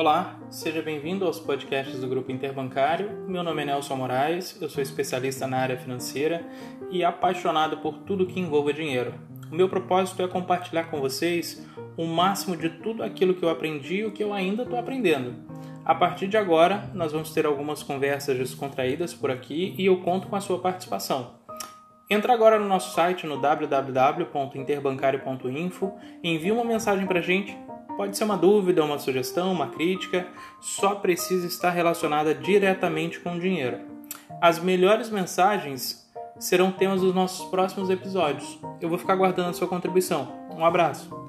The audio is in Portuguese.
Olá, seja bem-vindo aos podcasts do Grupo Interbancário. Meu nome é Nelson Moraes, eu sou especialista na área financeira e apaixonado por tudo que envolva dinheiro. O meu propósito é compartilhar com vocês o máximo de tudo aquilo que eu aprendi e o que eu ainda estou aprendendo. A partir de agora, nós vamos ter algumas conversas descontraídas por aqui e eu conto com a sua participação. Entra agora no nosso site no www.interbancário.info, envie uma mensagem para gente Pode ser uma dúvida, uma sugestão, uma crítica, só precisa estar relacionada diretamente com o dinheiro. As melhores mensagens serão temas dos nossos próximos episódios. Eu vou ficar aguardando a sua contribuição. Um abraço!